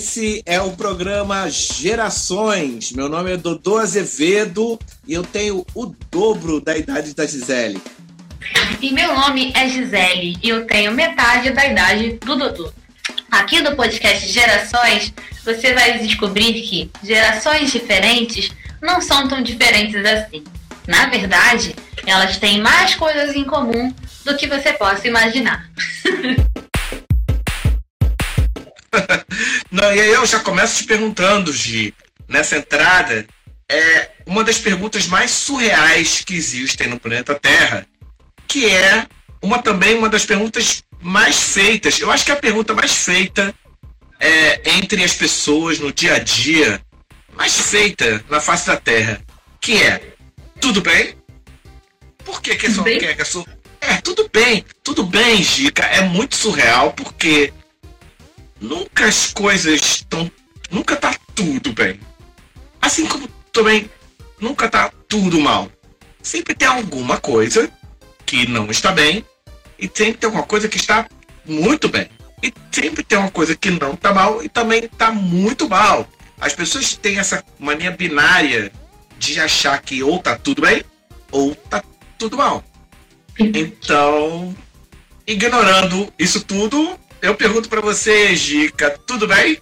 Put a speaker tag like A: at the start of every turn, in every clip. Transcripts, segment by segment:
A: Esse é o programa Gerações. Meu nome é Dodô Azevedo e eu tenho o dobro da idade da Gisele.
B: E meu nome é Gisele e eu tenho metade da idade do Dodô. Aqui no podcast Gerações, você vai descobrir que gerações diferentes não são tão diferentes assim. Na verdade, elas têm mais coisas em comum do que você possa imaginar.
A: Não, e aí eu já começo te perguntando, Gi, nessa entrada, é uma das perguntas mais surreais que existem no planeta Terra, que é uma também uma das perguntas mais feitas. Eu acho que é a pergunta mais feita é, entre as pessoas no dia a dia, mais feita na face da Terra, que é tudo bem? Por que que é só que é, que é, só... é tudo bem, tudo bem, Gica. É muito surreal porque nunca as coisas estão. Nunca tá tudo bem. Assim como também nunca tá tudo mal. Sempre tem alguma coisa que não está bem e sempre tem alguma coisa que está muito bem. E sempre tem uma coisa que não está mal e também está muito mal. As pessoas têm essa mania binária de achar que ou tá tudo bem ou tá tudo mal. Então, ignorando isso tudo, eu pergunto para você, Gica, tudo bem?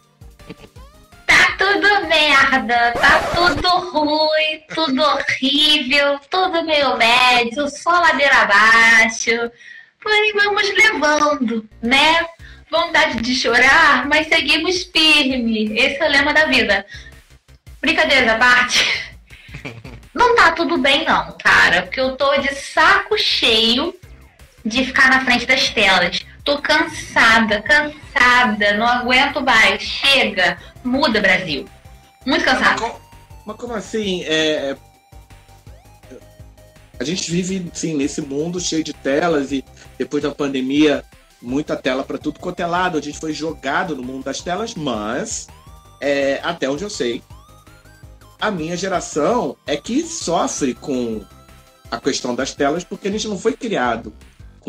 B: Tá tudo merda, tá tudo ruim, tudo horrível, tudo meio médio, só ladeira abaixo. Porém, vamos levando, né? Vontade de chorar, mas seguimos firme. Esse é o lema da vida. Brincadeira à parte. Não tá tudo bem, não, cara, porque eu tô de saco cheio de ficar na frente das telas. Tô cansada, cansada, não aguento mais. Chega, muda, Brasil. Muito cansada.
A: Mas, como, mas como assim? É, é, a gente vive, sim, nesse mundo cheio de telas e depois da pandemia, muita tela para tudo quanto é lado. A gente foi jogado no mundo das telas, mas é, até onde eu sei, a minha geração é que sofre com a questão das telas porque a gente não foi criado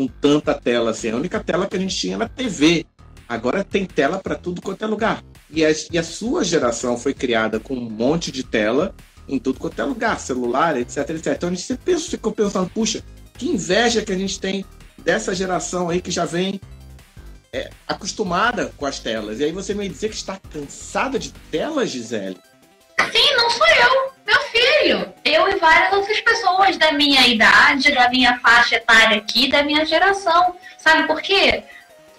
A: com tanta tela assim. A única tela que a gente tinha era TV. Agora tem tela para tudo quanto é lugar. E a, e a, sua geração foi criada com um monte de tela em tudo quanto é lugar, celular, etc, etc. Então a gente sempre ficou pensando, puxa, que inveja que a gente tem dessa geração aí que já vem é, acostumada com as telas. E aí você me dizer que está cansada de telas, Gisele?
B: Sim, não sou eu filho, eu e várias outras pessoas da minha idade, da minha faixa etária aqui, da minha geração. Sabe por quê?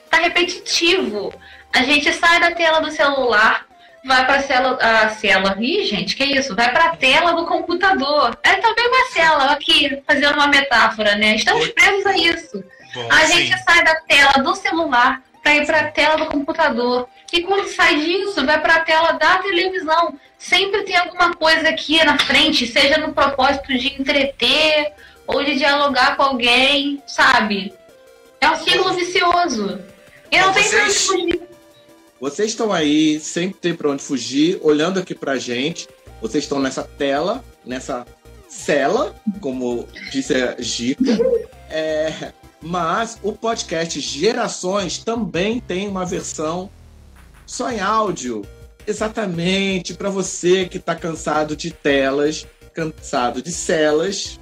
B: Tá repetitivo. A gente sai da tela do celular, vai para a cela, a cela. Ih, gente, que isso? Vai para a tela do computador. É também uma cela, aqui, fazendo uma metáfora, né? Estamos presos a isso. Bom, a sim. gente sai da tela do celular para ir para a tela do computador. E quando sai disso, vai para a tela da televisão sempre tem alguma coisa aqui na frente, seja no propósito de entreter ou de dialogar com alguém, sabe? É um ciclo vicioso. E não tem pra onde fugir.
A: Vocês estão aí, sempre tem pra onde fugir, olhando aqui pra gente. Vocês estão nessa tela, nessa cela, como disse a Gica. É, mas o podcast Gerações também tem uma versão só em áudio Exatamente, para você que está cansado de telas, cansado de celas,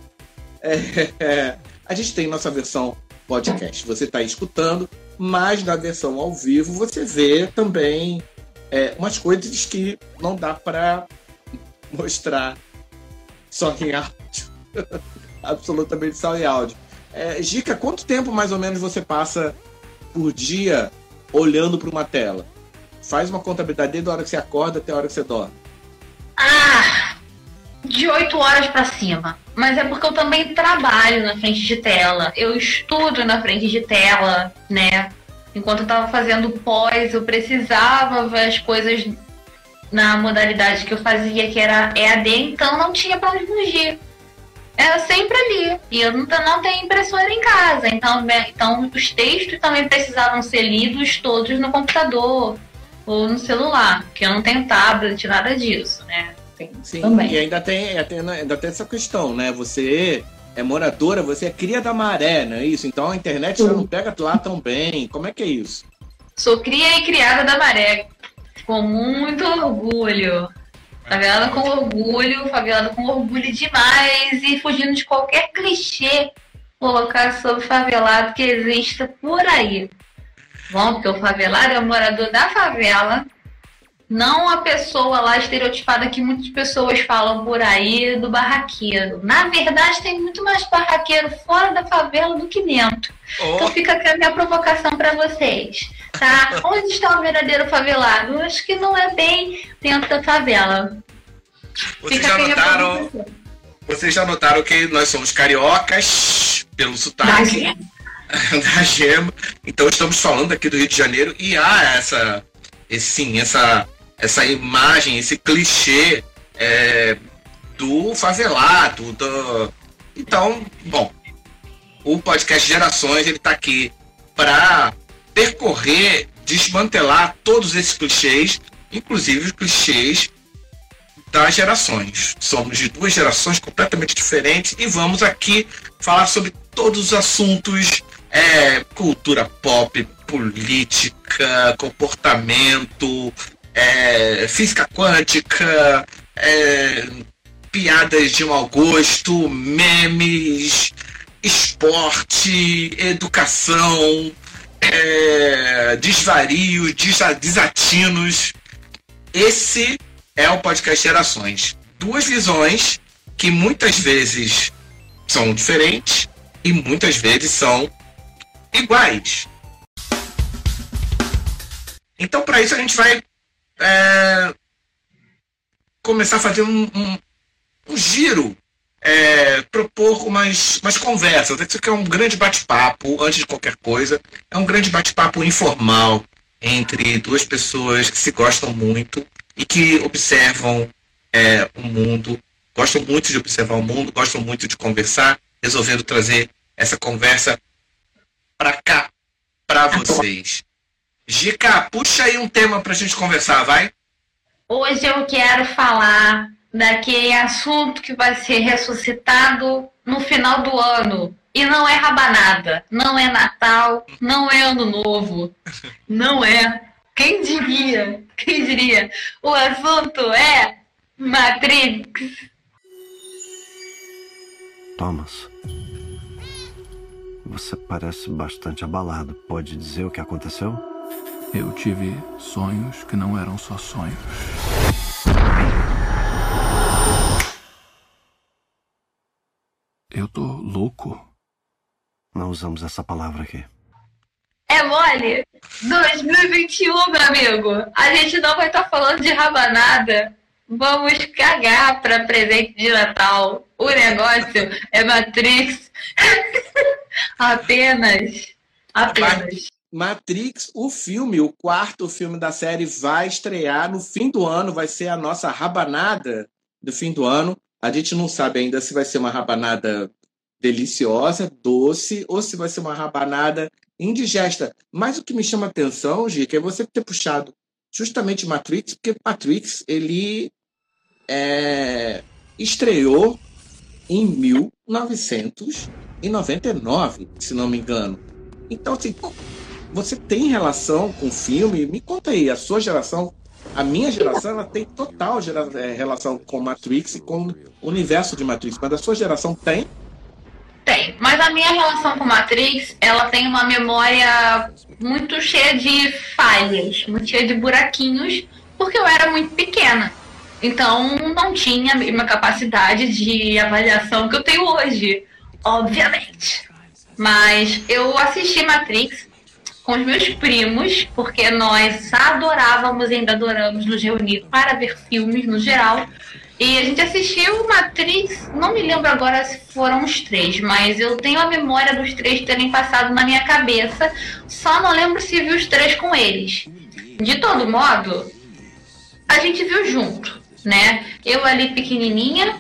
A: é, é, a gente tem nossa versão podcast. Você está escutando, mas na versão ao vivo você vê também é, umas coisas que não dá para mostrar só em áudio. Absolutamente só em áudio. É, Gica, quanto tempo mais ou menos você passa por dia olhando para uma tela? Faz uma contabilidade desde a hora que você acorda até a hora que você dorme.
B: Ah, de 8 horas para cima. Mas é porque eu também trabalho na frente de tela. Eu estudo na frente de tela, né? Enquanto eu tava fazendo pós, eu precisava ver as coisas na modalidade que eu fazia, que era EAD, então não tinha para onde fugir. Era sempre ali. E eu não, não tenho impressora em casa. Então, então os textos também precisavam ser lidos todos no computador ou no celular, que eu não tenho tablet, nada disso, né?
A: Tem, Sim, também. e ainda tem, ainda tem essa questão, né? Você é moradora, você é cria da maré, não é isso? Então a internet já não pega lá tão bem. Como é que é isso?
B: Sou cria e criada da maré. Com muito orgulho. Favelada com orgulho, favelada com orgulho demais e fugindo de qualquer clichê colocar sobre favelado que exista por aí. Bom, porque o favelado é o morador da favela, não a pessoa lá estereotipada que muitas pessoas falam por aí do barraqueiro. Na verdade, tem muito mais barraqueiro fora da favela do que dentro. Oh. Então fica aqui a minha provocação para vocês, tá? Onde está o verdadeiro favelado? Acho que não é bem dentro da favela.
A: Vocês fica já notaram? Vocês já notaram que nós somos cariocas pelo sotaque da, da gema. Então estamos falando aqui do Rio de Janeiro e há essa, esse, sim, essa essa imagem, esse clichê é, do favelado. Do... Então, bom, o podcast Gerações ele está aqui para percorrer, desmantelar todos esses clichês, inclusive os clichês das gerações. Somos de duas gerações completamente diferentes e vamos aqui falar sobre todos os assuntos é, cultura pop, política, comportamento, é, física quântica, é, piadas de mau gosto, memes, esporte, educação, é, desvarios, desatinos. Esse é o podcast Gerações. Duas visões que muitas vezes são diferentes e muitas vezes são iguais. Então, para isso, a gente vai é, começar a fazer um, um, um giro, é, propor umas, umas conversas. Isso aqui é um grande bate-papo, antes de qualquer coisa. É um grande bate-papo informal entre duas pessoas que se gostam muito e que observam é, o mundo, gostam muito de observar o mundo, gostam muito de conversar, resolvendo trazer essa conversa para cá, para vocês. Gica, puxa aí um tema pra gente conversar, vai.
B: Hoje eu quero falar daquele assunto que vai ser ressuscitado no final do ano. E não é rabanada, não é Natal, não é Ano Novo, não é. Quem diria? Quem diria? O assunto é Matrix.
C: Thomas, você parece bastante abalado. Pode dizer o que aconteceu?
D: Eu tive sonhos que não eram só sonhos. Eu tô louco.
C: Não usamos essa palavra aqui.
B: É mole? 2021, meu amigo. A gente não vai estar tá falando de rabanada. Vamos cagar para presente de Natal. O negócio é Matrix. Apenas. Apenas.
A: Matrix, o filme, o quarto filme da série, vai estrear no fim do ano, vai ser a nossa rabanada do fim do ano. A gente não sabe ainda se vai ser uma rabanada deliciosa, doce, ou se vai ser uma rabanada indigesta. Mas o que me chama a atenção, Gica, é você ter puxado justamente Matrix, porque Matrix, ele é, estreou em 1999, se não me engano. Então, assim, você tem relação com o filme? Me conta aí, a sua geração, a minha geração, ela tem total gera, é, relação com Matrix e com o universo de Matrix, mas a sua geração tem?
B: Tem, mas a minha relação com Matrix, ela tem uma memória muito cheia de falhas, muito cheia de buraquinhos, porque eu era muito pequena. Então não tinha a mesma capacidade de avaliação que eu tenho hoje, obviamente. Mas eu assisti Matrix com os meus primos, porque nós adorávamos e ainda adoramos nos reunir para ver filmes no geral. E a gente assistiu Matrix, não me lembro agora se foram os três, mas eu tenho a memória dos três terem passado na minha cabeça, só não lembro se vi os três com eles. De todo modo, a gente viu junto, né? Eu ali pequenininha,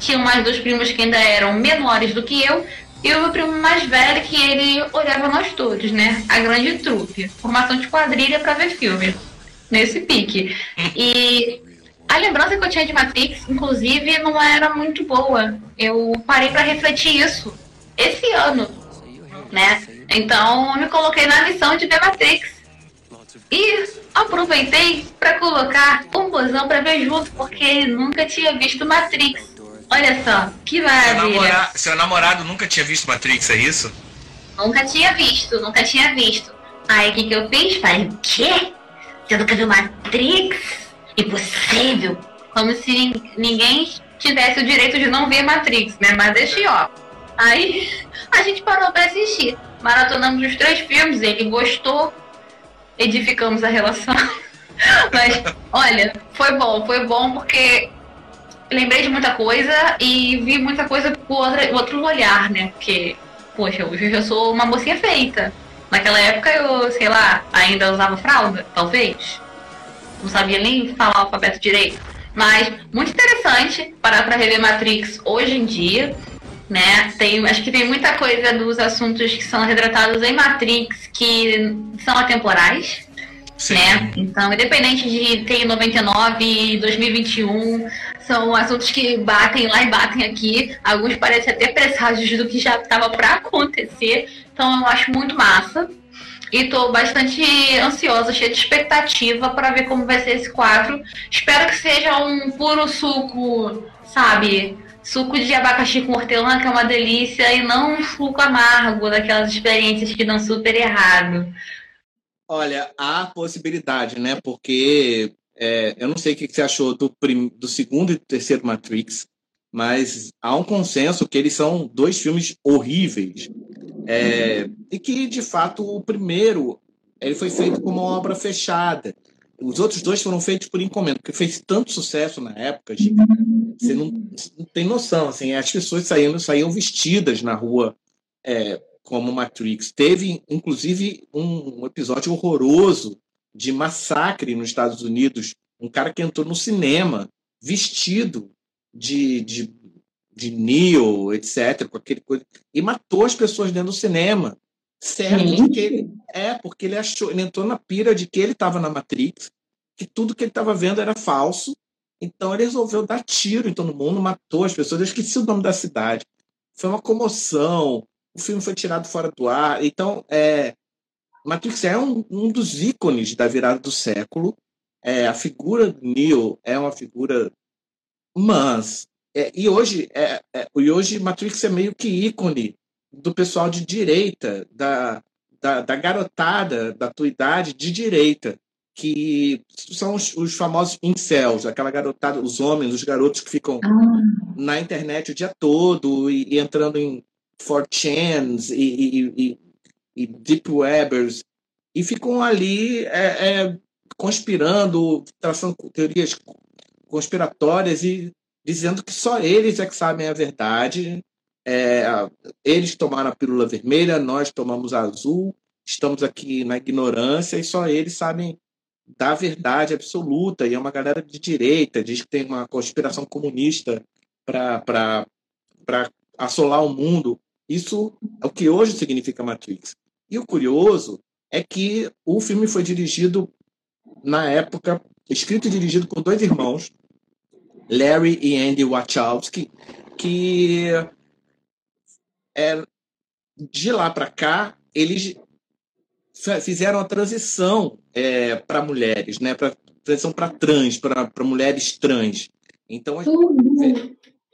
B: tinha mais dois primos que ainda eram menores do que eu, e o meu primo mais velho, que ele olhava nós todos, né? A grande trupe. Formação de quadrilha para ver filme. Nesse pique. E a lembrança que eu tinha de Matrix, inclusive, não era muito boa. Eu parei para refletir isso esse ano, né? Então, eu me coloquei na missão de ver Matrix. E aproveitei para colocar um mozão para ver junto, porque ele nunca tinha visto Matrix. Olha só, que maravilha.
E: Seu, namora... Seu namorado nunca tinha visto Matrix, é isso?
B: Nunca tinha visto, nunca tinha visto. Aí o que, que eu fiz? Falei, o quê? Você nunca viu Matrix? Impossível. Como se ninguém tivesse o direito de não ver Matrix, né? Mas deixei, ó. Aí a gente parou pra assistir. Maratonamos os três filmes, ele gostou, edificamos a relação. Mas, olha, foi bom, foi bom porque lembrei de muita coisa e vi muita coisa com outro, outro olhar, né? Porque, poxa, hoje eu já sou uma mocinha feita. Naquela época eu, sei lá, ainda usava fralda, talvez. Não sabia nem falar o alfabeto direito. Mas muito interessante parar para rever Matrix hoje em dia né? Tem, acho que tem muita coisa dos assuntos que são retratados em Matrix que são atemporais. Sim. Né? Então, independente de ter 99 e 2021, são assuntos que batem lá e batem aqui. Alguns parecem até presságios do que já estava para acontecer. Então, eu acho muito massa. E tô bastante ansiosa, cheia de expectativa para ver como vai ser esse quadro. Espero que seja um puro suco, sabe? Suco de abacaxi com hortelã, que é uma delícia, e não um suco amargo daquelas experiências que dão super errado.
A: Olha, há possibilidade, né? Porque é, eu não sei o que você achou do, prim, do segundo e terceiro Matrix, mas há um consenso que eles são dois filmes horríveis. É, e que, de fato, o primeiro ele foi feito como uma obra fechada. Os outros dois foram feitos por encomenda, porque fez tanto sucesso na época, Giga, você não, não, tem noção. Assim, as pessoas saíam, saíam vestidas na rua é, como Matrix. Teve, inclusive, um episódio horroroso de massacre nos Estados Unidos. Um cara que entrou no cinema vestido de, de, de Neo, etc., com aquele coisa, e matou as pessoas dentro do cinema. Certo, porque ele, é, porque ele achou, ele entrou na pira de que ele estava na Matrix, que tudo que ele estava vendo era falso, então ele resolveu dar tiro em todo mundo, matou as pessoas, eu esqueci o nome da cidade. Foi uma comoção, o filme foi tirado fora do ar. Então, é, Matrix é um, um dos ícones da virada do século. É, a figura do Neo é uma figura. Mas. É, e, hoje, é, é, e hoje Matrix é meio que ícone do pessoal de direita, da, da, da garotada da tua idade de direita, que são os, os, famosos incels, aquela garotada, os homens, os garotos que ficam ah. na internet o dia todo e, e entrando em 4chans e, e, e, deep webbers e ficam ali é, é, conspirando, traçando teorias conspiratórias e dizendo que só eles é que sabem a verdade é, eles tomaram a pílula vermelha, nós tomamos a azul, estamos aqui na ignorância e só eles sabem da verdade absoluta. E é uma galera de direita, diz que tem uma conspiração comunista para assolar o mundo. Isso é o que hoje significa Matrix. E o curioso é que o filme foi dirigido, na época, escrito e dirigido por dois irmãos, Larry e Andy Wachowski, que é, de lá para cá, eles fizeram a transição é, para mulheres, né? Para transição para trans, para mulheres trans. Então,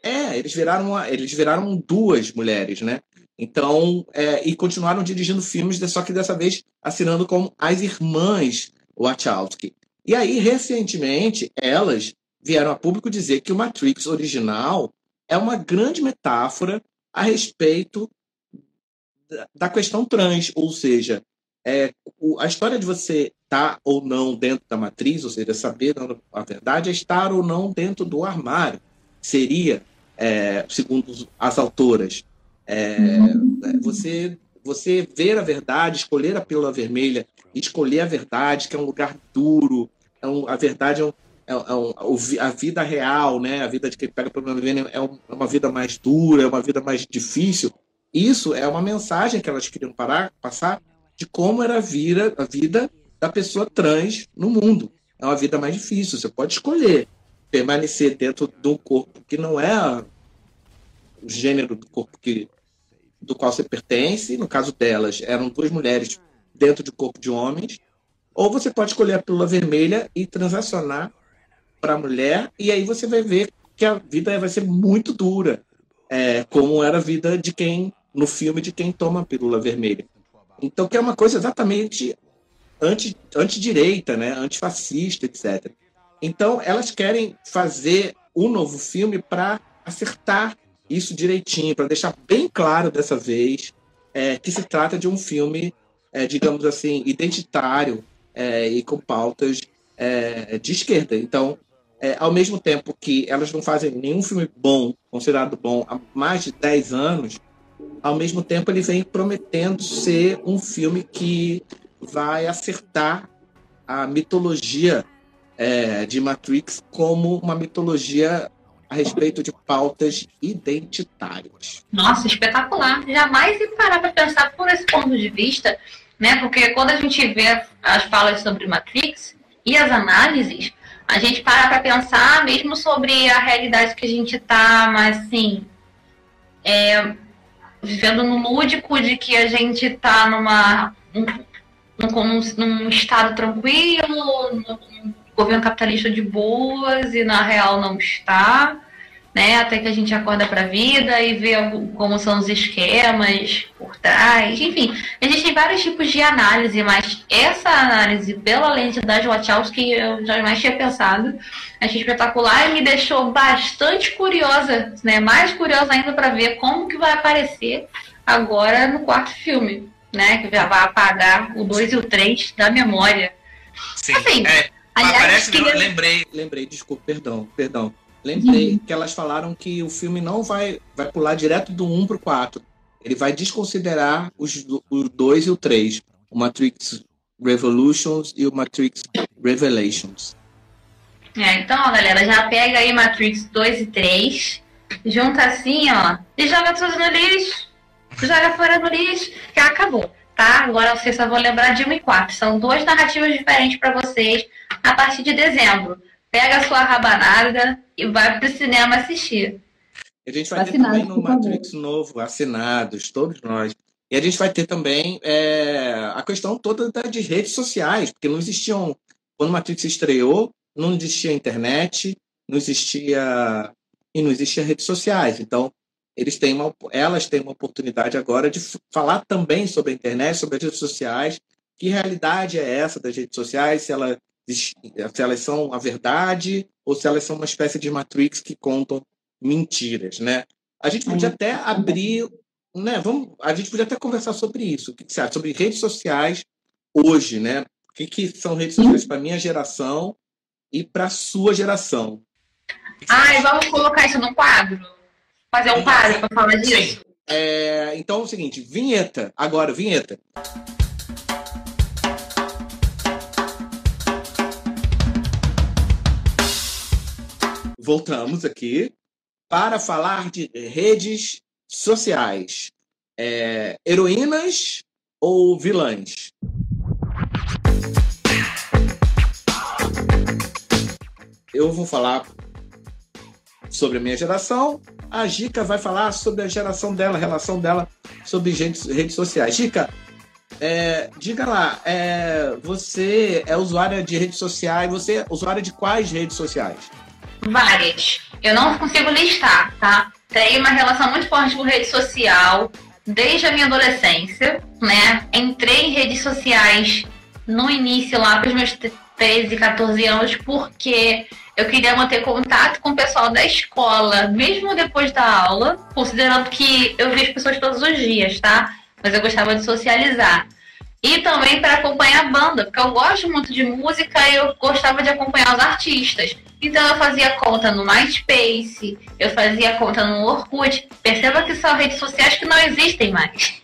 A: é, eles viraram eles viraram duas mulheres, né? Então, é, e continuaram dirigindo filmes, só que dessa vez assinando como as irmãs Wachowski. E aí, recentemente, elas vieram a público dizer que o Matrix original é uma grande metáfora a respeito da questão trans, ou seja, é, a história de você estar tá ou não dentro da matriz, ou seja, saber a verdade, é estar ou não dentro do armário. Seria, é, segundo as autoras, é, é, você, você ver a verdade, escolher a pílula vermelha, escolher a verdade, que é um lugar duro, é um, a verdade é um, é, é a vida real, né? A vida de quem pega problema veneno é, é uma vida mais dura, é uma vida mais difícil. Isso é uma mensagem que elas queriam parar, passar de como era a vida, a vida da pessoa trans no mundo. É uma vida mais difícil. Você pode escolher permanecer dentro de um corpo que não é o gênero do corpo que, do qual você pertence. No caso delas, eram duas mulheres dentro de corpo de homens Ou você pode escolher a pílula vermelha e transacionar para a mulher, e aí você vai ver que a vida vai ser muito dura, é, como era a vida de quem, no filme, de quem toma a pílula vermelha. Então, que é uma coisa exatamente anti, antidireita, né? antifascista, etc. Então, elas querem fazer um novo filme para acertar isso direitinho, para deixar bem claro dessa vez é, que se trata de um filme, é, digamos assim, identitário é, e com pautas é, de esquerda. Então, é, ao mesmo tempo que elas não fazem nenhum filme bom, considerado bom, há mais de 10 anos, ao mesmo tempo ele vem prometendo ser um filme que vai acertar a mitologia é, de Matrix como uma mitologia a respeito de pautas identitárias.
B: Nossa, espetacular. Jamais ia parar para pensar por esse ponto de vista, né? Porque quando a gente vê as falas sobre Matrix e as análises, a gente para para pensar mesmo sobre a realidade que a gente está, mas assim, é, vivendo no lúdico de que a gente está numa num, num, estado tranquilo, num governo capitalista de boas e na real não está, né? Até que a gente acorda para a vida e vê como são os esquemas por trás. Enfim, existem vários tipos de análise, mas essa análise pela lente das Wachowski eu jamais tinha pensado. Achei espetacular e me deixou bastante curiosa, né? Mais curiosa ainda para ver como que vai aparecer agora no quarto filme né? Que já vai apagar o 2 e o 3 da memória.
E: Sim. Assim, é, aliás, parece que lembrei.
A: Lembrei, desculpa, perdão, perdão. Lembrei uhum. que elas falaram que o filme não vai, vai pular direto do 1 pro 4. Ele vai desconsiderar os, o 2 e o 3. O Matrix Revolutions e o Matrix Revelations.
B: É, então, galera, já pega aí Matrix 2 e 3, junta assim, ó, e joga tudo no lixo joga fora do lixo, que acabou. Tá? Agora vocês só vão lembrar de 1 e 4. São duas narrativas diferentes para vocês a partir de dezembro. Pega a sua rabanada e vai pro cinema assistir.
A: A gente vai Assinados, ter também no Matrix favor. novo, assinados, todos nós. E a gente vai ter também é, a questão toda de redes sociais, porque não existiam. Quando o Matrix estreou, não existia internet, não existia. E não existia redes sociais. Então, eles têm uma, elas têm uma oportunidade agora de falar também sobre a internet, sobre as redes sociais. Que realidade é essa das redes sociais? Se, ela, se elas são a verdade ou se elas são uma espécie de Matrix que contam mentiras, né? A gente podia até abrir, né? Vamos, a gente podia até conversar sobre isso. O que você acha? Sobre redes sociais hoje, né? O que, que são redes sociais para minha geração e para a sua geração?
B: Ai, vamos colocar isso no quadro fazer um pare para falar disso.
A: É, então é o seguinte, vinheta. Agora, vinheta. Voltamos aqui para falar de redes sociais. É, heroínas ou vilãs? Eu vou falar sobre a minha geração a Gica vai falar sobre a geração dela, a relação dela sobre redes, redes sociais. Gica, é, diga lá, é, você é usuária de redes sociais, você é usuária de quais redes sociais?
B: Várias. Eu não consigo listar, tá? Tenho uma relação muito forte com rede social desde a minha adolescência, né? Entrei em redes sociais no início lá para os meus 13, 14 anos, porque eu queria manter contato com o pessoal da escola, mesmo depois da aula, considerando que eu vi as pessoas todos os dias, tá? Mas eu gostava de socializar. E também para acompanhar a banda, porque eu gosto muito de música e eu gostava de acompanhar os artistas. Então eu fazia conta no MySpace, eu fazia conta no Orkut. Perceba que são redes sociais que não existem mais.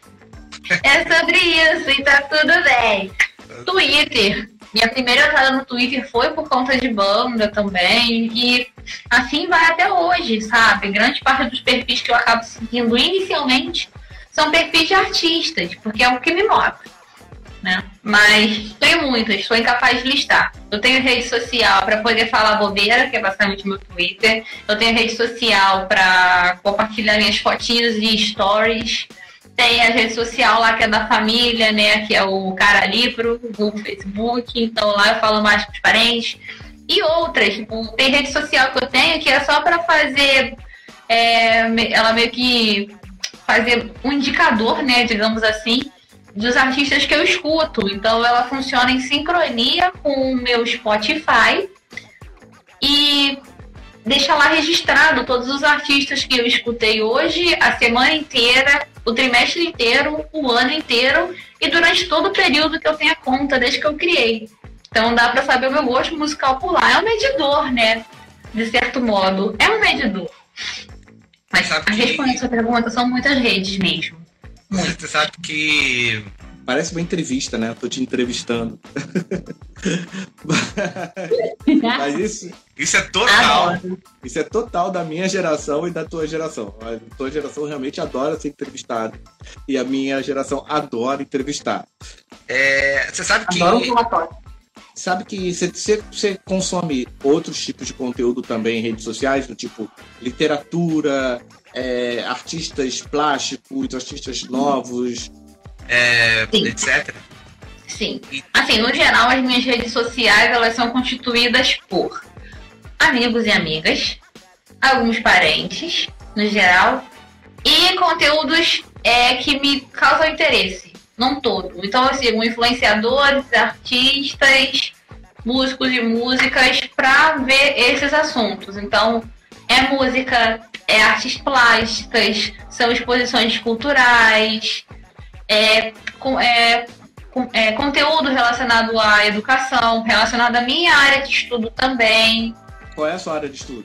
B: É sobre isso e tá tudo bem. Twitter. Minha primeira entrada no Twitter foi por conta de banda também. E assim vai até hoje, sabe? Grande parte dos perfis que eu acabo seguindo inicialmente são perfis de artistas, porque é o que me move. Né? Mas tenho muitas, sou incapaz de listar. Eu tenho rede social para poder falar bobeira, que é basicamente meu Twitter. Eu tenho rede social para compartilhar minhas fotinhos e stories. tem a rede social lá que é da família, né? Que é o cara livro, o Facebook. Então lá eu falo mais com os parentes. E outras, tipo, tem rede social que eu tenho que é só para fazer. É, ela meio que fazer um indicador, né? Digamos assim, dos artistas que eu escuto. Então ela funciona em sincronia com o meu Spotify e deixa lá registrado todos os artistas que eu escutei hoje, a semana inteira, o trimestre inteiro, o ano inteiro e durante todo o período que eu tenho a conta desde que eu criei. Então dá para saber o meu gosto musical por lá. É um medidor, né? De certo modo. É um medidor. Mas a sua pergunta são muitas redes mesmo.
E: Você sabe que.
A: Parece uma entrevista, né? Eu tô te entrevistando. Mas isso.
E: Isso é total.
A: Adoro. Isso é total da minha geração e da tua geração. A tua geração realmente adora ser entrevistada. E a minha geração adora entrevistar.
E: É, você sabe que.
B: Adoro um relatório.
A: Sabe que você, você consome outros tipos de conteúdo também em redes sociais, do tipo literatura, é, artistas plásticos, artistas novos,
E: é, etc.
B: Sim. Assim, no geral, as minhas redes sociais elas são constituídas por amigos e amigas, alguns parentes, no geral, e conteúdos é, que me causam interesse, não todo. Então, eu sigo influenciadores, artistas, músicos e músicas para ver esses assuntos. Então, é música, é artes plásticas, são exposições culturais, é, com, é, com, é, conteúdo relacionado à educação, relacionado à minha área de estudo também.
A: Qual é a sua área de estudo?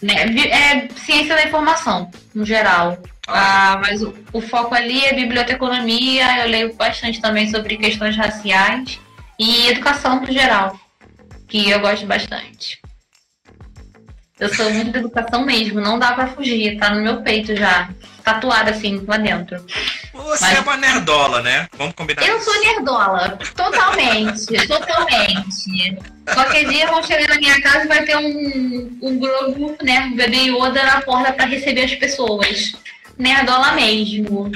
B: Né, é ciência da informação, no geral. Ah, mas o, o, foco ali é biblioteconomia, eu leio bastante também sobre questões raciais e educação no geral, que eu gosto bastante. Eu sou muito de educação mesmo, não dá para fugir, tá no meu peito já, tatuada assim, lá dentro.
E: Você Mas... é uma nerdola, né? Vamos combinar.
B: Eu sou nerdola, totalmente, totalmente. Qualquer dia vão chegar na minha casa e vai ter um, um Grogu, né, um bebê Yoda na porta para receber as pessoas. Nerdola mesmo.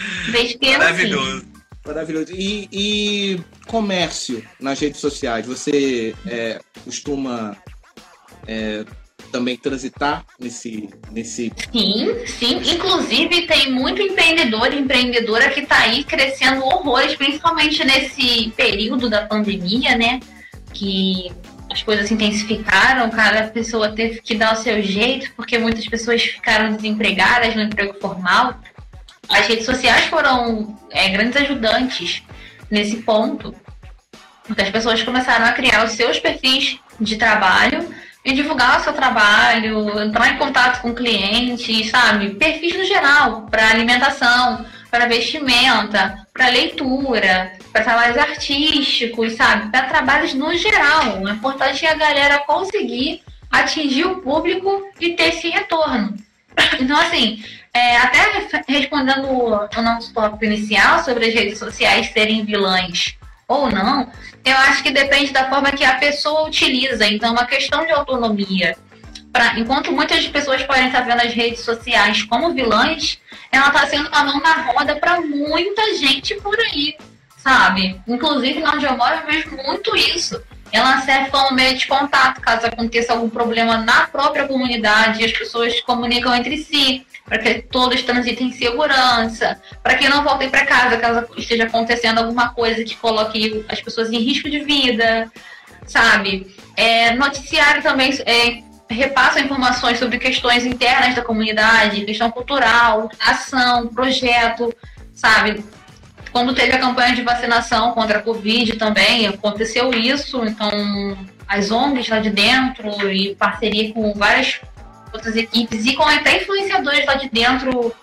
B: Que
E: Maravilhoso. Assim.
A: Maravilhoso. E, e, comércio nas redes sociais? Você é, costuma é, também transitar nesse, nesse.
B: Sim, sim. Inclusive, tem muito empreendedor e empreendedora que está aí crescendo horrores, principalmente nesse período da pandemia, né? Que as coisas se intensificaram, cada pessoa teve que dar o seu jeito, porque muitas pessoas ficaram desempregadas no emprego formal. As redes sociais foram é, grandes ajudantes nesse ponto. Porque as pessoas começaram a criar os seus perfis de trabalho e divulgar o seu trabalho, entrar em contato com clientes, sabe? Perfis no geral, para alimentação, para vestimenta, para leitura, para trabalhos artísticos, sabe? Para trabalhos no geral. O importante é a galera conseguir atingir o público e ter esse retorno. Então, assim, é, até respondendo o nosso tópico inicial sobre as redes sociais serem vilãs ou não, eu acho que depende da forma que a pessoa utiliza. Então, uma questão de autonomia. Pra, enquanto muitas pessoas podem estar vendo as redes sociais como vilãs, ela está sendo uma mão na roda para muita gente por aí, sabe? Inclusive, onde eu moro, eu vejo muito isso. Ela serve como meio de contato caso aconteça algum problema na própria comunidade, as pessoas se comunicam entre si para que todos transitem em segurança, para que não voltem para casa caso esteja acontecendo alguma coisa que coloque as pessoas em risco de vida, sabe? É, noticiário também é, repassa informações sobre questões internas da comunidade, questão cultural, ação, projeto, sabe? Quando teve a campanha de vacinação contra a Covid também, aconteceu isso, então as ONGs lá de dentro e parceria com várias outras equipes e com até influenciadores lá de dentro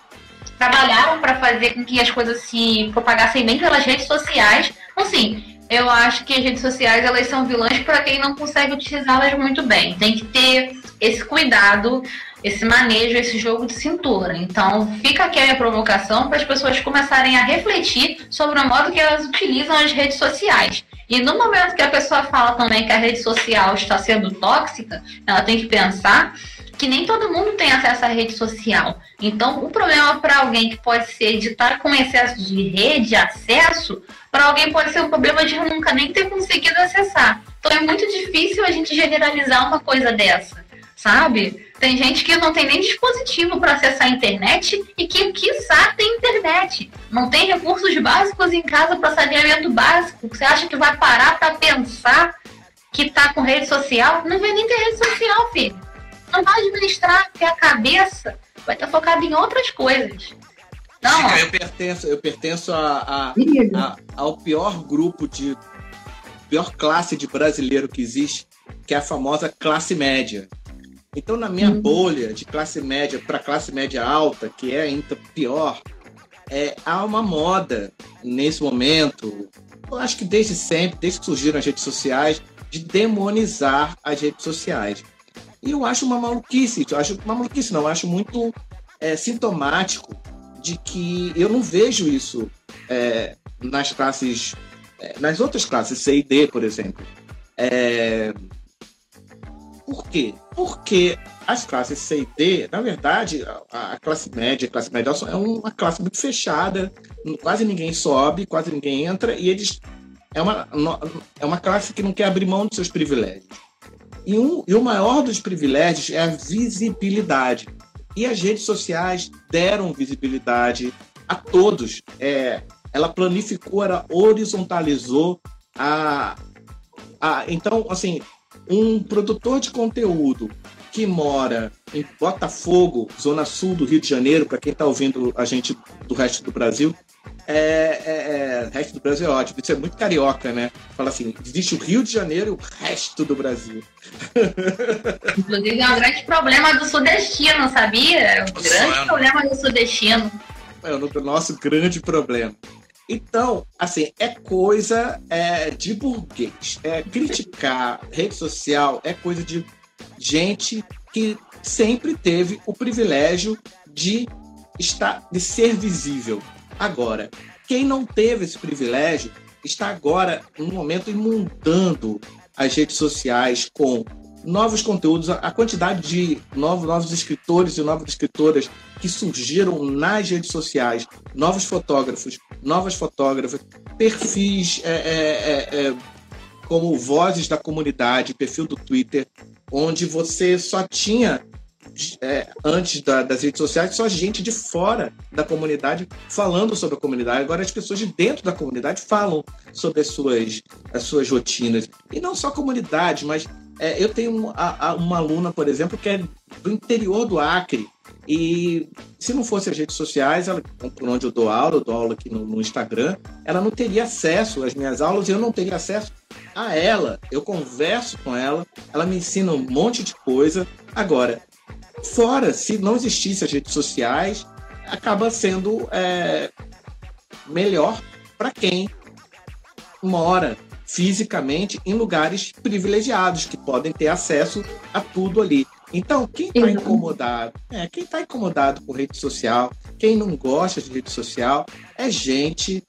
B: trabalharam para fazer com que as coisas se propagassem bem pelas redes sociais. Então, assim, eu acho que as redes sociais elas são vilãs para quem não consegue utilizá-las muito bem. Tem que ter esse cuidado, esse manejo, esse jogo de cintura. Então, fica aqui a minha provocação para as pessoas começarem a refletir sobre o modo que elas utilizam as redes sociais. E no momento que a pessoa fala também que a rede social está sendo tóxica, ela tem que pensar que nem todo mundo tem acesso à rede social. Então, o problema para alguém que pode ser de estar com excesso de rede, acesso, para alguém pode ser um problema de nunca nem ter conseguido acessar. Então, é muito difícil a gente generalizar uma coisa dessa, sabe? Tem gente que não tem nem dispositivo para acessar a internet e que, quiçá, tem internet. Não tem recursos básicos em casa para saneamento básico. Você acha que vai parar para pensar que tá com rede social? Não vai nem ter rede social, filho. Não vai administrar, porque a cabeça vai estar focada em outras coisas.
A: Não, eu pertenço, eu pertenço a, a, a, ao pior grupo de. pior classe de brasileiro que existe, que é a famosa classe média. Então, na minha uhum. bolha de classe média para classe média alta, que é ainda pior, é, há uma moda nesse momento, eu acho que desde sempre, desde que surgiram as redes sociais, de demonizar as redes sociais. E eu acho uma maluquice, eu acho uma maluquice, não, eu acho muito é, sintomático de que eu não vejo isso é, nas classes, é, nas outras classes, C e D, por exemplo. É, por quê? Porque as classes C e D, na verdade, a, a classe média, a classe média é uma classe muito fechada, quase ninguém sobe, quase ninguém entra, e eles é uma, é uma classe que não quer abrir mão dos seus privilégios. E, um, e o maior dos privilégios é a visibilidade. E as redes sociais deram visibilidade a todos. É, ela planificou, ela horizontalizou a, a. Então, assim, um produtor de conteúdo que mora em Botafogo, zona sul do Rio de Janeiro, para quem está ouvindo a gente do resto do Brasil, é, é, é, resto do Brasil é ótimo. Isso é muito carioca, né? Fala assim: existe o Rio de Janeiro e o resto do Brasil.
B: Inclusive, é um grande problema do sudestino, sabia? É um grande problema do sudestino.
A: É o nosso grande problema. Então, assim, é coisa é, de burguês. É, criticar rede social é coisa de gente que sempre teve o privilégio de estar, de ser visível. Agora, quem não teve esse privilégio está agora, no momento, imundando as redes sociais com novos conteúdos, a quantidade de novos, novos escritores e novas escritoras que surgiram nas redes sociais, novos fotógrafos, novas fotógrafas, perfis é, é, é, é como Vozes da Comunidade, perfil do Twitter, onde você só tinha é, antes da, das redes sociais, só gente de fora da comunidade falando sobre a comunidade. Agora as pessoas de dentro da comunidade falam sobre as suas, as suas rotinas. E não só a comunidade, mas é, eu tenho uma, uma aluna, por exemplo, que é do interior do Acre. E se não fosse as redes sociais, ela, por onde eu dou aula, eu dou aula aqui no, no Instagram, ela não teria acesso às minhas aulas e eu não teria acesso a ela. Eu converso com ela, ela me ensina um monte de coisa. Agora, Fora, se não existisse as redes sociais, acaba sendo é, melhor para quem mora fisicamente em lugares privilegiados, que podem ter acesso a tudo ali. Então, quem está incomodado, é, quem está incomodado com rede social, quem não gosta de rede social, é gente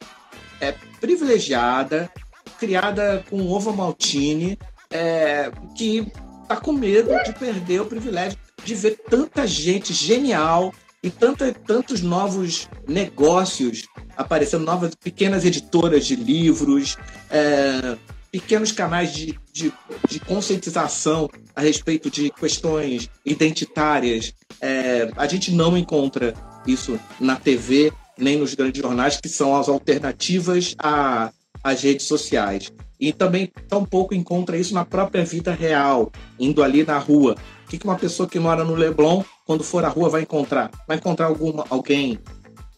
A: é, privilegiada, criada com ovo maltine, é, que está com medo de perder o privilégio de ver tanta gente genial e tanta, tantos novos negócios aparecendo, novas pequenas editoras de livros, é, pequenos canais de, de, de, conscientização a respeito de questões identitárias. É, a gente não encontra isso na TV nem nos grandes jornais, que são as alternativas a, às redes sociais. E também tampouco encontra isso na própria vida real, indo ali na rua. O que uma pessoa que mora no Leblon, quando for à rua, vai encontrar? Vai encontrar alguma, alguém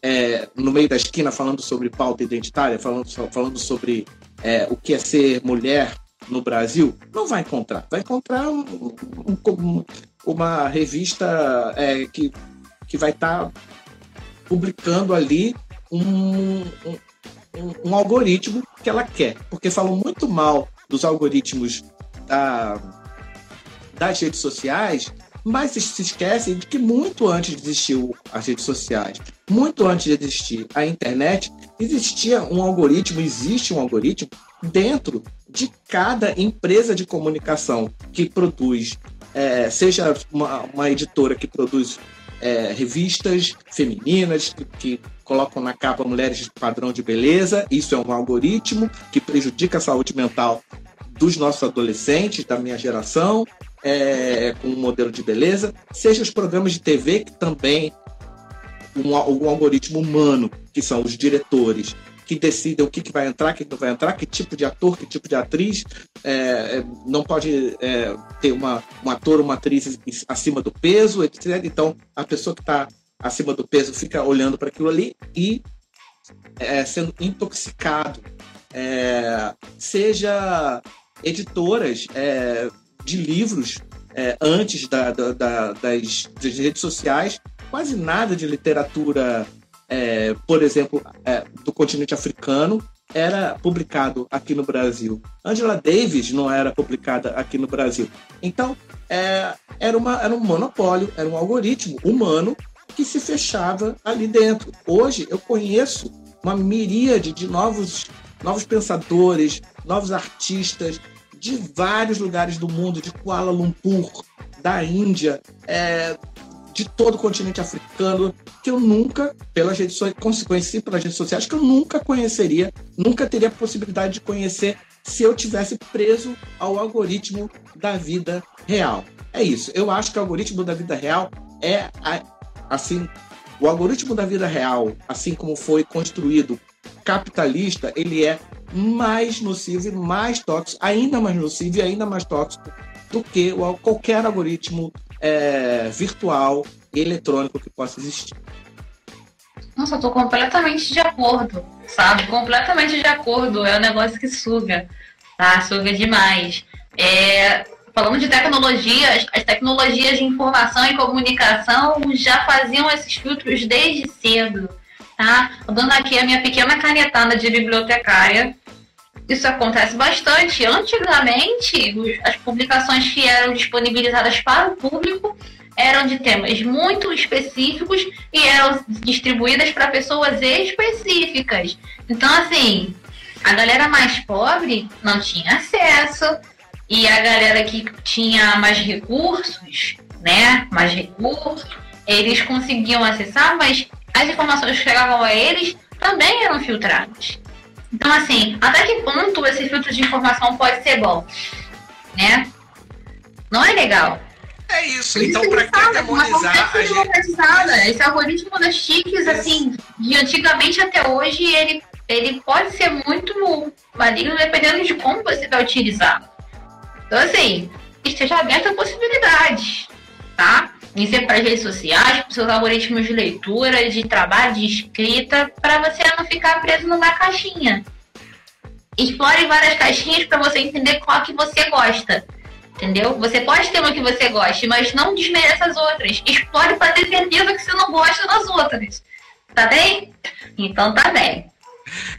A: é, no meio da esquina falando sobre pauta identitária, falando, falando sobre é, o que é ser mulher no Brasil? Não vai encontrar. Vai encontrar um, um, uma revista é, que, que vai estar tá publicando ali um, um, um, algoritmo que ela quer. Porque falam muito mal dos algoritmos da das redes sociais, mas se esquecem de que muito antes de existir as redes sociais, muito antes de existir a internet, existia um algoritmo, existe um algoritmo dentro de cada empresa de comunicação que produz é, seja uma, uma, editora que produz é, revistas femininas, que, que colocam na capa mulheres de padrão de beleza, isso é um algoritmo que prejudica a saúde mental dos nossos adolescentes, da minha geração, é, com um modelo de beleza, seja os programas de TV que também um, um algoritmo humano, que são os diretores, que decidem o que, que vai entrar, o que não vai entrar, que tipo de ator, que tipo de atriz. É, é, não pode é, ter uma, um ator uma atriz acima do peso, etc. Então, a pessoa que está acima do peso fica olhando para aquilo ali e é, sendo intoxicado. É, seja editoras é, de livros antes da, da, da, das, das redes sociais quase nada de literatura, é, por exemplo, é, do continente africano era publicado aqui no Brasil. Angela Davis não era publicada aqui no Brasil. Então, é, era, uma, era um monopólio, era um algoritmo humano que se fechava ali dentro. Hoje, eu conheço uma miríade de novos, novos pensadores, novos artistas de vários lugares do mundo, de Kuala Lumpur, da Índia, é, de todo o continente africano, que eu nunca, pelas redes sociais, conheci pelas redes sociais, que eu nunca conheceria, nunca teria a possibilidade de conhecer se eu tivesse preso ao algoritmo da vida real. É isso. Eu acho que o algoritmo da vida real é assim, o algoritmo da vida real, assim como foi construído capitalista, ele é mais nocivo e mais tóxico, ainda mais nocivo e ainda mais tóxico do que qualquer algoritmo é, virtual e eletrônico que possa existir.
B: Nossa, eu tô completamente de acordo, sabe? Completamente de acordo. É um negócio que suga, tá? Suga demais. É, falando de tecnologias, as tecnologias de informação e comunicação já faziam esses filtros desde cedo, tá? Dando aqui a minha pequena canetada de bibliotecária, isso acontece bastante. Antigamente, as publicações que eram disponibilizadas para o público eram de temas muito específicos e eram distribuídas para pessoas específicas. Então, assim, a galera mais pobre não tinha acesso e a galera que tinha mais recursos, né, mais recursos, eles conseguiam acessar, mas as informações que chegavam a eles também eram filtradas. Então, assim, até que ponto esse filtro de informação pode ser bom? Né? Não é legal.
E: É isso, então para que demonizar a
B: gente... Esse algoritmo das TICs, assim, de antigamente até hoje, ele, ele pode ser muito maligno dependendo de como você vai utilizar. Então, assim, esteja aberto a possibilidades, tá? em ser para as redes sociais, para seus algoritmos de leitura, de trabalho, de escrita, para você não ficar preso numa caixinha. Explore várias caixinhas para você entender qual que você gosta. Entendeu? Você pode ter uma que você goste, mas não desmereça as outras. Explore para ter certeza que você não gosta das outras. Tá bem? Então tá bem.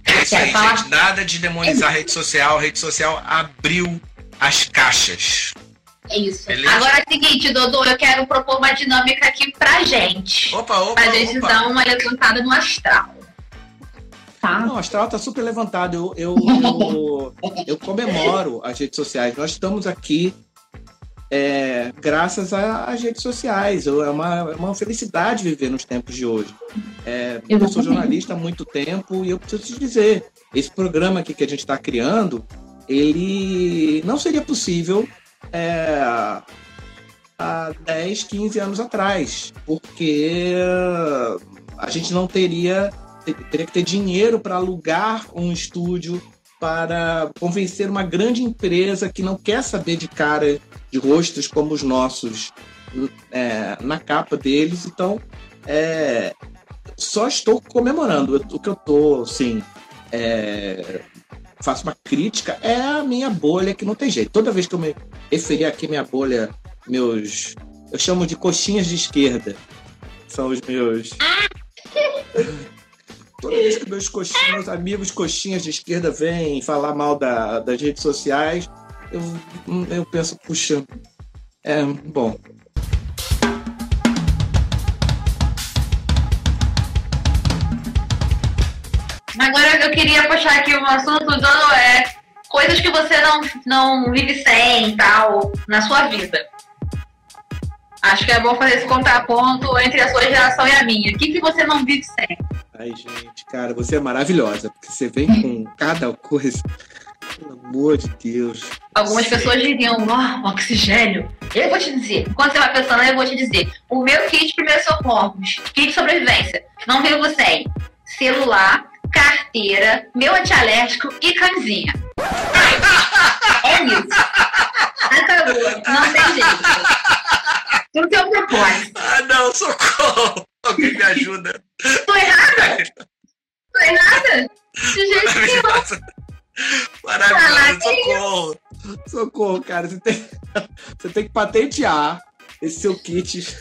E: É isso aí, falar... gente. Nada de demonizar a rede social. A rede social abriu as caixas.
B: É isso. Beleza? Agora é o seguinte, Dodô, eu quero propor uma dinâmica aqui pra gente.
E: Opa, opa.
B: Pra gente
E: opa.
B: dar uma levantada no astral.
A: Tá. Não, o astral tá super levantado. Eu, eu, eu, eu comemoro as redes sociais. Nós estamos aqui é, graças às redes sociais. É uma, é uma felicidade viver nos tempos de hoje. É, eu sou jornalista há muito tempo e eu preciso te dizer, esse programa aqui que a gente está criando, ele não seria possível é, há 10, 15 anos atrás, porque a gente não teria teria que ter dinheiro para alugar um estúdio para convencer uma grande empresa que não quer saber de cara de rostos como os nossos é, na capa deles. Então, é, só estou comemorando. O que eu estou, assim, é, faço uma crítica, é a minha bolha que não tem jeito. Toda vez que eu me referir aqui minha bolha, meus. Eu chamo de coxinhas de esquerda. São os meus. Toda vez que meus coxinhas, amigos coxinhas de esquerda vêm falar mal da, das redes sociais, eu, eu penso, puxa, é bom.
B: Queria puxar aqui um assunto do é coisas que você não, não vive sem tal na sua vida. Acho que é bom fazer esse contraponto entre a sua geração e a minha. O que, que você não vive sem?
A: Ai, gente, cara, você é maravilhosa, porque você vem com cada coisa. Pelo amor de Deus.
B: Algumas
E: Sim.
B: pessoas diriam, ó, oxigênio. Eu vou te dizer, quando você vai pensando, eu vou te dizer. O meu kit primeiros socorros, kit de sobrevivência, não vivo sem celular, carteira, meu antialérgico e camisinha. É isso. Acabou. Não tem jeito. Não tem outra coisa.
E: Ah, não, socorro! Alguém me ajuda.
B: Tô errada? Tô errada? De jeito nenhum.
E: Maravilhosa, socorro.
A: Socorro, cara. Você tem, você tem que patentear esse seu kit.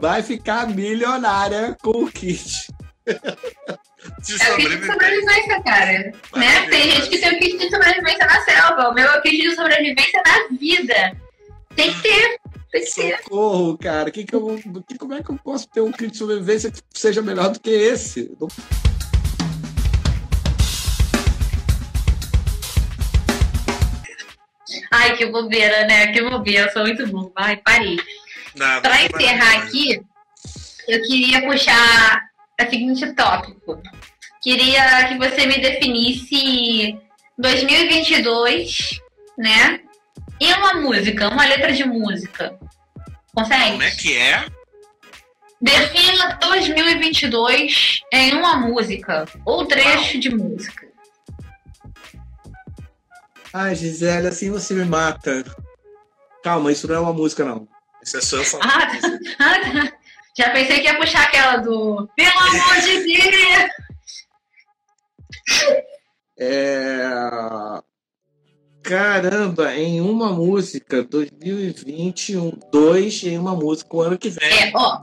A: Vai ficar milionária com o kit.
E: De
B: É o kit de
E: sobrevivência.
B: cara. Né? Tem gente que tem o kit de sobrevivência na selva. O meu é o kit de sobrevivência na vida. Tem que ter. Tem que ter.
A: Socorro, cara. Que que eu, que, como é que eu posso ter um kit de sobrevivência que seja melhor do que esse? Não-
B: Ai, que bobeira, né? Que bobeira. Eu sou muito bom. Vai, parei.
E: Não,
B: Pra
E: não,
B: encerrar aqui, eu queria puxar o seguinte tópico. Queria que você me definisse 2022, né? Em uma música, uma letra de música. Consegue?
E: Como é que é?
B: Defina 2022 em uma música ou trecho de música.
A: Ai, Gisele, assim você me mata. Calma, isso não é uma música, não.
E: Isso é só eu falando.
B: Ah, tá. Já pensei que ia puxar aquela do Pelo amor de Deus!
A: É... Caramba, em uma música, 2021, dois em uma música, o ano que vem.
B: É, ó,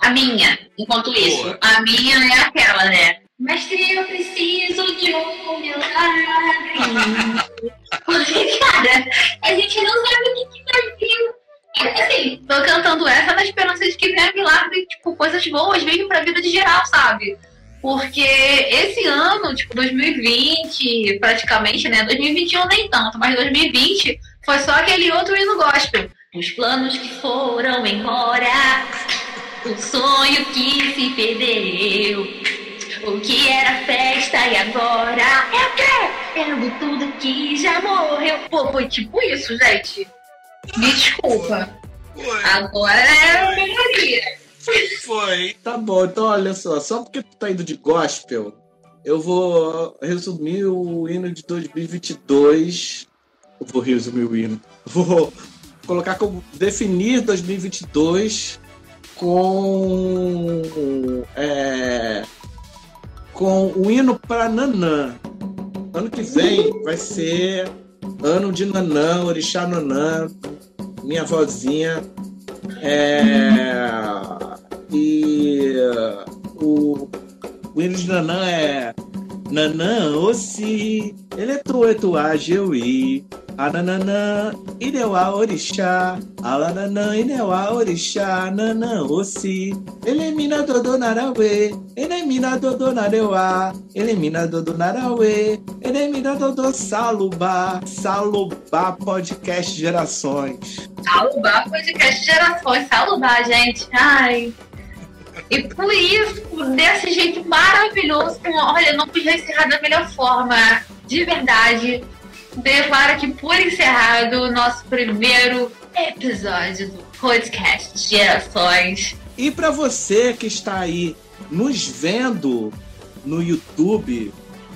B: a minha, enquanto isso, a minha é aquela, né? Mestre, eu preciso de um milagre. Porque, cara, a gente não sabe o que, que vai vir. É, Assim, tô cantando essa na esperança de que venha milagre, tipo, coisas boas venham pra vida de geral, sabe? Porque esse ano, tipo, 2020, praticamente, né? 2021 nem tanto, mas 2020 foi só aquele outro hino gospel. Os planos que foram embora, o sonho que se perdeu. O que era festa e agora é o quê? Pelo tudo que já morreu. Pô, foi tipo isso, gente. Me desculpa.
E: Foi,
B: Agora é melhoria.
E: foi.
A: Tá bom, então olha só, só porque tu tá indo de gospel, eu vou resumir o hino de 2022. Eu vou resumir o hino. Vou colocar como definir 2022 com é, com o hino para Nanã. Ano que vem vai ser ano de Nanã, Orixá Nanã, minha vozinha. É, e uh, o, o hino de Nanã é Nanã, Ossi, Eletroetuá, Jeui, Anananã, Ineuá, Orixá, Alananã, Ineuá, Orixá, Nanã, Ossi, Elimina Dodô Narauê, Elimina Dodô Nareuá, Elimina Dodô Narauê, Elimina Dodô Salubá, Salubá Podcast Gerações.
B: Saludar podcast gerações, saludar, gente. Ai. E por isso, desse jeito maravilhoso, olha, não podia encerrar da melhor forma. De verdade, declaro aqui por encerrado o nosso primeiro episódio do podcast Gerações.
A: E para você que está aí nos vendo no YouTube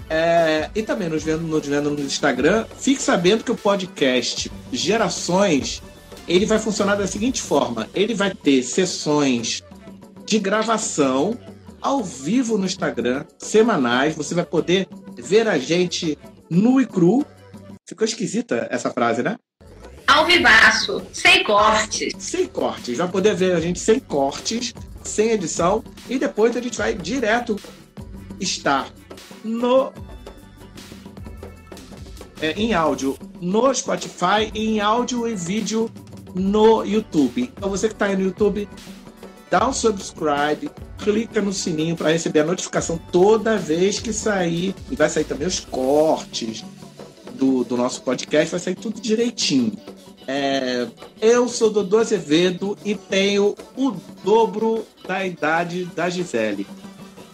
A: é, e também nos vendo, nos vendo no Instagram, fique sabendo que o podcast Gerações ele vai funcionar da seguinte forma: ele vai ter sessões de gravação ao vivo no Instagram, semanais. Você vai poder ver a gente nu e cru. Ficou esquisita essa frase, né?
B: Ao vivaço, sem cortes.
A: sem cortes. Vai poder ver a gente sem cortes, sem edição. E depois a gente vai direto estar no. é, em áudio no Spotify, em áudio e vídeo no YouTube. Então você que está aí no YouTube, dá um subscribe, clica no sininho para receber a notificação toda vez que sair. E vai sair também os cortes do, do nosso podcast, vai sair tudo direitinho. É, Eu sou Dodô Azevedo e tenho o dobro da idade da Gisele.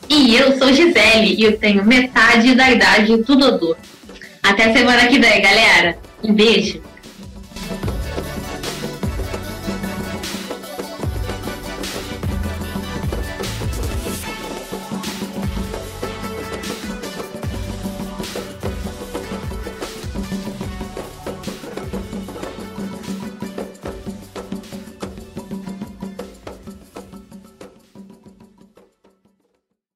B: E eu sou Gisele e eu tenho metade da idade do Dodô. Até semana que vem, galera. Um beijo.